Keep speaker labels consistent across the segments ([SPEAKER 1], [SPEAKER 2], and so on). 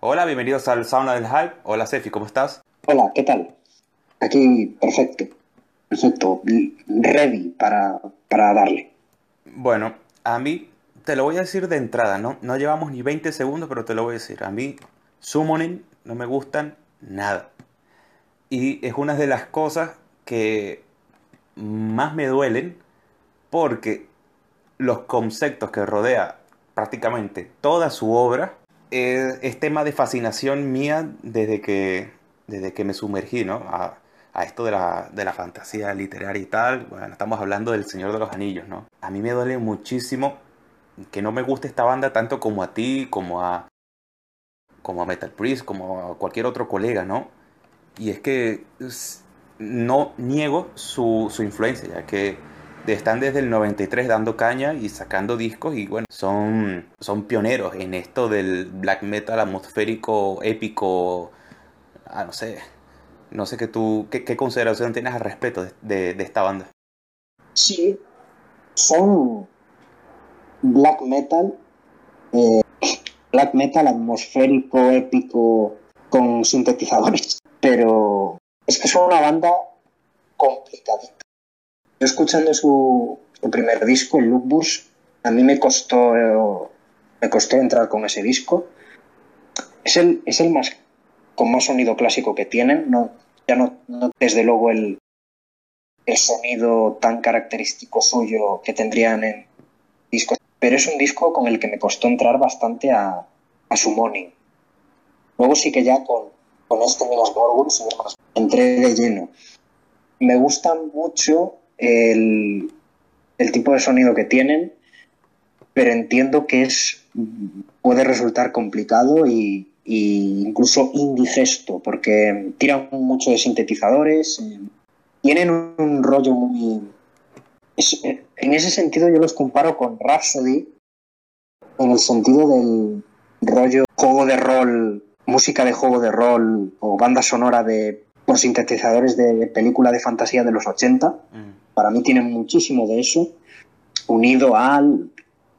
[SPEAKER 1] Hola, bienvenidos al Sauna del Hype. Hola, Sefi, ¿cómo estás?
[SPEAKER 2] Hola, ¿qué tal? Aquí, perfecto. Perfecto. Ready para, para darle.
[SPEAKER 1] Bueno, a mí te lo voy a decir de entrada, ¿no? No llevamos ni 20 segundos, pero te lo voy a decir. A mí, Summoning no me gustan nada. Y es una de las cosas que más me duelen porque los conceptos que rodea prácticamente toda su obra es, es tema de fascinación mía desde que, desde que me sumergí ¿no? a, a esto de la, de la, fantasía literaria y tal. Bueno, estamos hablando del Señor de los Anillos, ¿no? A mí me duele muchísimo que no me guste esta banda tanto como a ti, como a, como a Metal Priest, como a cualquier otro colega, ¿no? Y es que no niego su, su influencia, ya que están desde el 93 dando caña y sacando discos y bueno, son, son pioneros en esto del black metal atmosférico, épico, ah, no sé, no sé qué tú, qué, qué consideración tienes al respecto de, de, esta banda.
[SPEAKER 2] Sí, son black metal, eh, black metal atmosférico, épico, con sintetizadores, pero es que son una banda complicadita. Yo escuchando su, su primer disco, el Lookbus, a mí me costó, me costó entrar con ese disco. Es el, es el más con más sonido clásico que tienen, no, ya no, desde luego el, el sonido tan característico suyo que tendrían en discos, pero es un disco con el que me costó entrar bastante a, a su morning. Luego sí que ya con, con este Minas Morgul entré de lleno. Me gustan mucho el, el tipo de sonido que tienen, pero entiendo que es puede resultar complicado y, y incluso indigesto, porque tiran mucho de sintetizadores, eh, tienen un rollo muy... Es, en ese sentido yo los comparo con Rhapsody, en el sentido del rollo juego de rol, música de juego de rol o banda sonora de sintetizadores de película de fantasía de los 80. Mm. Para mí tienen muchísimo de eso, unido al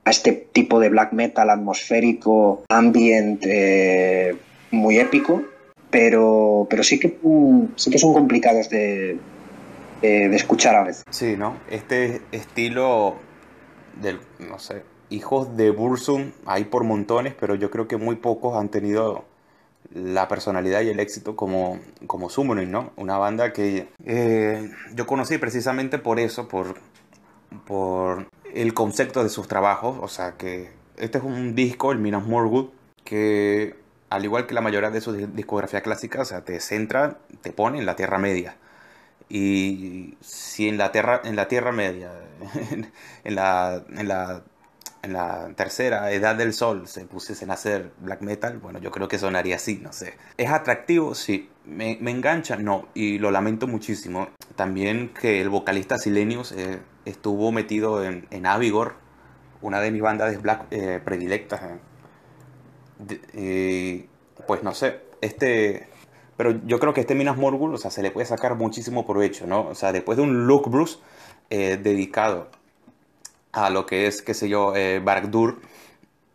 [SPEAKER 2] a este tipo de black metal atmosférico, ambient, eh, muy épico, pero, pero sí, que, sí que son complicados de, de, de, escuchar a veces.
[SPEAKER 1] Sí, ¿no? Este estilo del, no sé, hijos de Bursum hay por montones, pero yo creo que muy pocos han tenido la personalidad y el éxito como, como Summoning, ¿no? Una banda que eh, yo conocí precisamente por eso, por, por el concepto de sus trabajos, o sea que este es un disco, el Minas Morgul, que al igual que la mayoría de su discografía clásica, o sea, te centra, te pone en la Tierra Media. Y si en la Tierra, en la tierra Media, en la, en la en la tercera edad del sol se pusiesen a hacer black metal, bueno, yo creo que sonaría así, no sé. ¿Es atractivo? Sí. ¿Me, engancha? No. Y lo lamento muchísimo. También que el vocalista Silenius eh, estuvo metido en, en, Avigor, una de mis bandas de black eh, predilectas. Eh. De, eh, pues no sé, este... Pero yo creo que este Minas Morgul, o sea, se le puede sacar muchísimo provecho, ¿no? O sea, después de un look Bruce dedicado a lo que es, qué sé yo, eh,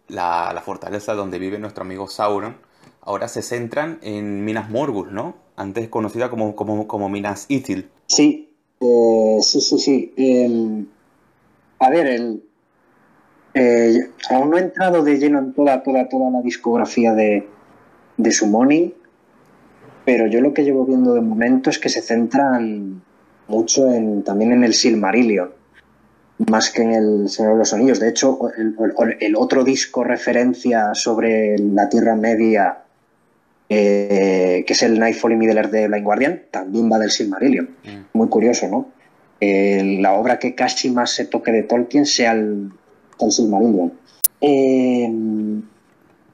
[SPEAKER 1] la, la, fortaleza donde vive nuestro amigo Sauron, ahora se centran en Minas Morgul, ¿no? Antes conocida como, como, como Minas Ithil.
[SPEAKER 2] Sí, eh, sí, sí, sí. Eh, a ver, el, eh, aún no he entrado de lleno en toda, toda, toda la discografía de, de Summoning, pero yo lo que llevo viendo de momento es que se centran mucho en, también en el Silmarillion más que en El Señor de los Anillos. De hecho, el, el otro disco referencia sobre la Tierra Media, eh, que es el Nightfall y Middle Earth de Blind Guardian, también va del Silmarillion. Mm. Muy curioso, ¿no? Eh, la obra que casi más se toque de Tolkien sea el, el Silmarillion. Eh,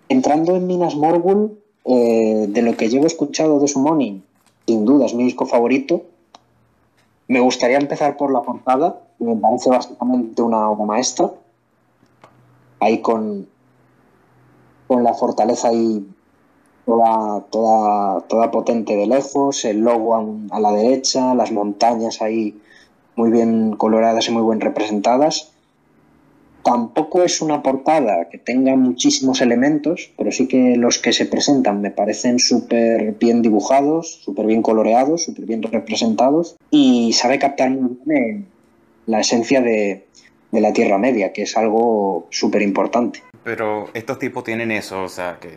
[SPEAKER 2] entrando en Minas Morgul, eh, de lo que llevo escuchado de Summoning, sin duda es mi disco favorito. Me gustaría empezar por la portada, me parece básicamente una obra maestra. Ahí con, con la fortaleza ahí toda, toda, toda potente de lejos, el logo a, a, la derecha, las montañas ahí muy bien coloradas y muy bien representadas. Tampoco es una portada que tenga muchísimos elementos, pero sí que los que se presentan me parecen súper bien dibujados, súper bien coloreados, súper bien representados y sabe captar muy bien la esencia de, la Tierra Media, que es algo súper importante.
[SPEAKER 1] Pero estos tipos tienen eso, o sea, que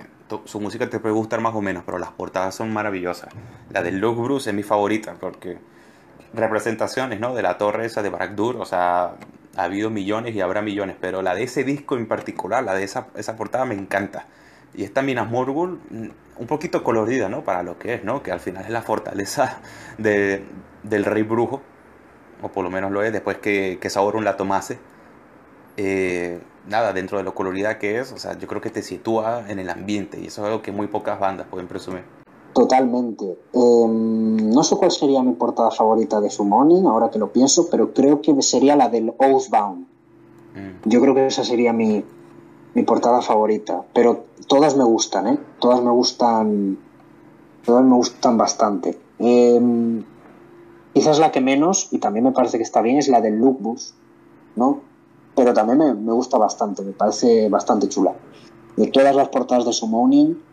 [SPEAKER 1] su música te puede gustar más o menos, pero las portadas son maravillosas. La de Luke Bruce es mi favorita porque representaciones, ¿no? De la torre esa de Baragdur, o sea, ha habido millones y habrá millones, pero la de ese disco en particular, la de esa, esa portada me encanta. Y esta Minas Morgul, mm, un poquito colorida, ¿no? Para lo que es, ¿no? Que al final es la fortaleza de, del rey brujo, o por lo menos lo es, después que, que Sauron la tomase. Eh, nada, dentro de lo colorida que es, o sea, yo creo que te sitúa en el ambiente y eso es algo que muy pocas bandas pueden presumir.
[SPEAKER 2] Totalmente. Em, no sé cuál sería mi portada favorita de Summoning, ahora que lo pienso, pero creo que sería la del Oathbound. Mm. Yo creo que esa sería mi, mi portada favorita. Pero todas me gustan, ¿eh? Todas me gustan. Todas me gustan bastante. Eh, quizás la que menos, y también me parece que está bien, es la del Lookbus, ¿no? Pero también me, me gusta bastante, me parece bastante chula. De todas las portadas de Summoning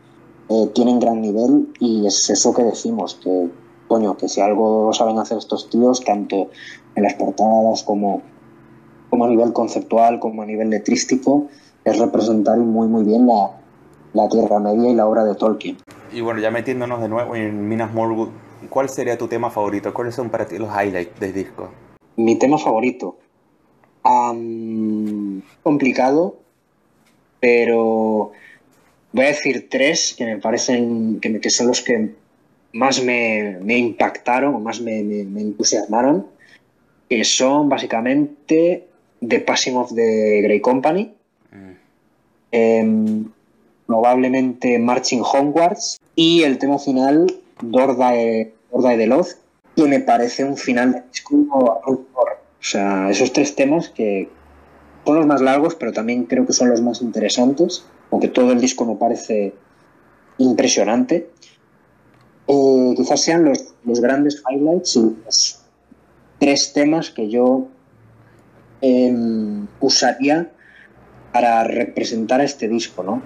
[SPEAKER 2] eh, tienen gran nivel y es eso que decimos, que coño, que si algo saben hacer estos tíos, tanto en las portadas como, como a nivel conceptual, como a nivel letrístico, es representar muy muy bien la, la Tierra Media y la obra de Tolkien.
[SPEAKER 1] Y bueno, ya metiéndonos de nuevo en Minas Morgul, ¿cuál sería tu tema favorito? ¿Cuáles son para ti los highlights del disco?
[SPEAKER 2] Mi tema favorito. complicado, pero Voy a decir tres que me parecen que, que son los que más me, me impactaron o más me, me, entusiasmaron, que son básicamente The Passing of the Grey Company, mm. em, probablemente Marching Homewards y el tema final Dordae, Dordae de Loz, que me parece un final de disco O sea, esos tres temas que son los más largos, pero también creo que son los más interesantes aunque todo el disco me parece impresionante. Eh, quizás sean los, los, grandes highlights y los tres temas que yo em, usaría para representar este disco, ¿no?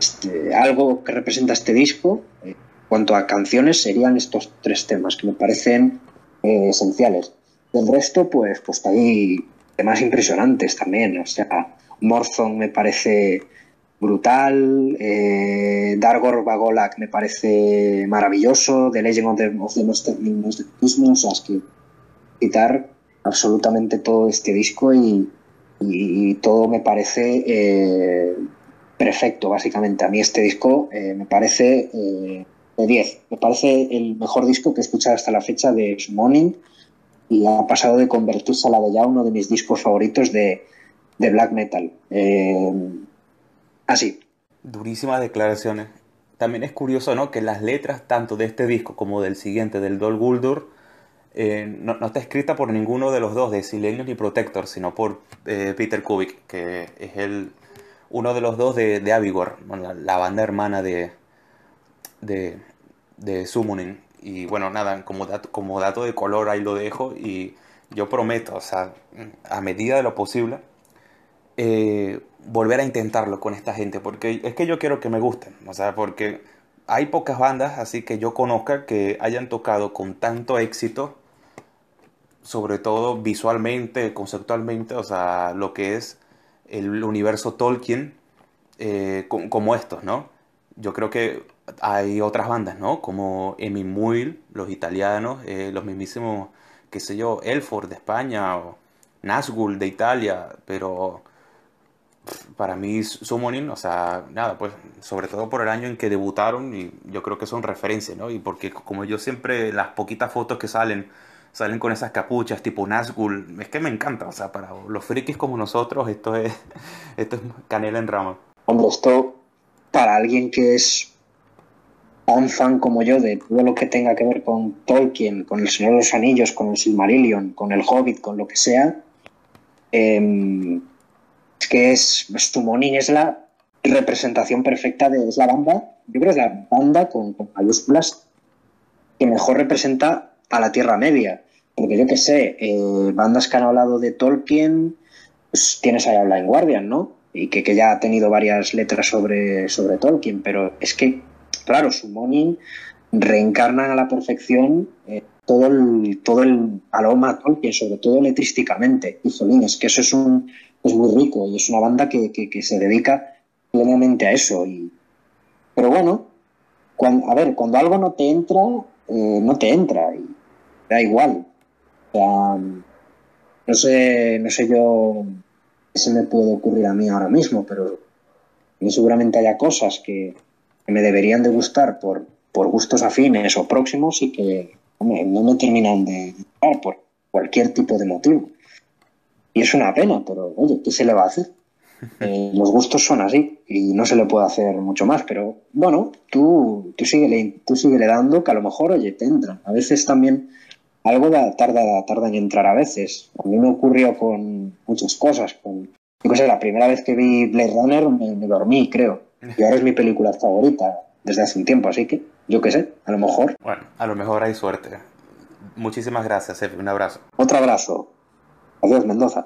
[SPEAKER 2] Este, algo que representa este disco, en cuanto a canciones, serían estos tres temas que me parecen eh, esenciales. Del resto, pues, pues hay temas impresionantes también. O sea, Morthon me parece brutal. Eh, Dargor Bagolak me parece maravilloso. The Legend of the, of the Monster, O sea, es que quitar absolutamente todo este disco y, todo me parece eh, perfecto, básicamente. A mí este disco eh, me parece de 10. Me parece el mejor disco que he escuchado hasta la fecha de Summoning y ha pasado de convertirse a la de ya uno de mis discos favoritos de, de black metal. Así.
[SPEAKER 1] Durísimas declaraciones. También es curioso, ¿no? Que las letras, tanto de este disco como del siguiente, del Dol Guldur, eh, no, está escrita por ninguno de los dos, de Silenius ni Protector, sino por eh, Peter Kubik, que es el, uno de los dos de, de Avigor, la, banda hermana de, de, de Summoning. Y bueno, nada, como dato, como dato de color ahí lo dejo y yo prometo, o sea, a medida de lo posible, eh, volver a intentarlo con esta gente, porque es que yo quiero que me gusten, o sea, porque hay pocas bandas así que yo conozca que hayan tocado con tanto éxito, sobre todo visualmente, conceptualmente, o sea, lo que es el universo Tolkien, eh, como estos, ¿no? Yo creo que hay otras bandas, ¿no? Como Emi Muil, los italianos, eh, los mismísimos, qué sé yo, Elford de España, o Nazgul de Italia, pero para mí Summoning, o sea, nada, pues sobre todo por el año en que debutaron y yo creo que son referencia, ¿no? Y porque como yo siempre, las poquitas fotos que salen, salen con esas capuchas tipo Nazgul, es que me encanta, o sea, para los frikis como nosotros esto es, esto es canela en rama.
[SPEAKER 2] Hombre, esto para alguien que es un fan como yo de todo lo que tenga que ver con Tolkien, con el Señor de los Anillos, con el Silmarillion, con el Hobbit, con lo que sea, eh, que es Summoning es la representación perfecta de es la banda, yo creo que es la banda con, mayúsculas que mejor representa a la Tierra Media. Porque yo que sé, eh, bandas que han hablado de Tolkien, pues tienes ahí a Blind Guardian, ¿no? Y que, que, ya ha tenido varias letras sobre, sobre Tolkien, pero es que, claro, Summoning reencarnan a la perfección eh, todo el, todo el aroma Tolkien, sobre todo letrísticamente. Y Jolín, es que eso es, un, es muy rico y es una banda que, que, se dedica plenamente a eso. Y, pero bueno, a ver, cuando algo no te entra, eh, no te entra y da igual. O sea, no sé, no sé yo qué se me puede ocurrir a mí ahora mismo, pero seguramente haya cosas que, que me deberían de gustar por, por gustos afines o próximos y que hombre, no me terminan de gustar por cualquier tipo de motivo. Y es una pena, pero oye, ¿qué se le va a hacer? Eh, los gustos son así y no se le puede hacer mucho más, pero bueno, tú, tú sigue tú síguele dando que a lo mejor, oye, te entra. A veces también algo tarda, tarda en entrar a veces. A mí me ocurrió con muchas cosas. Con, yo qué sé, la primera vez que vi Blade Runner me, me dormí, creo. Y ahora es mi película favorita desde hace un tiempo, así que yo qué sé, a lo mejor.
[SPEAKER 1] Bueno, a lo mejor hay suerte. Muchísimas gracias, Efe. Un abrazo.
[SPEAKER 2] Otro abrazo. Adiós, Mendoza.